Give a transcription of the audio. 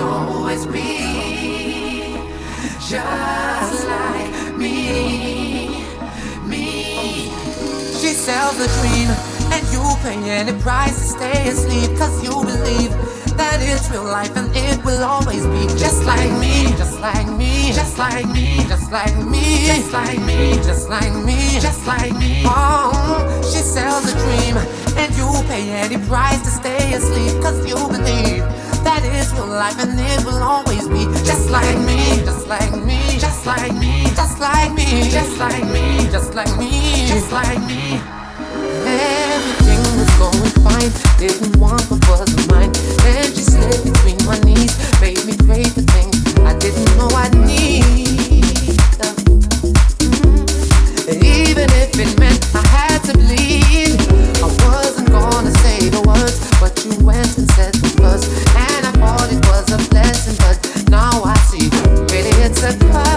always be just like me. Me. She sells a dream, and you pay any price to stay asleep, cause you believe that it's real life and it will always be just like me, just like me, just like me, just like me, just like me, just like me, just like me. Oh, she sells a dream and you pay any price to stay asleep cause you believe that is your life and it will always be just like me, just like me, just like me, just like me, just like me, just like me, just like me. Everything was going fine, didn't want what wasn't mine. Then she slid between my knees, made me pray for things I didn't know I need. Mm-hmm. Even if it meant I had to bleed, I wasn't gonna say the words, but you went and said surprise.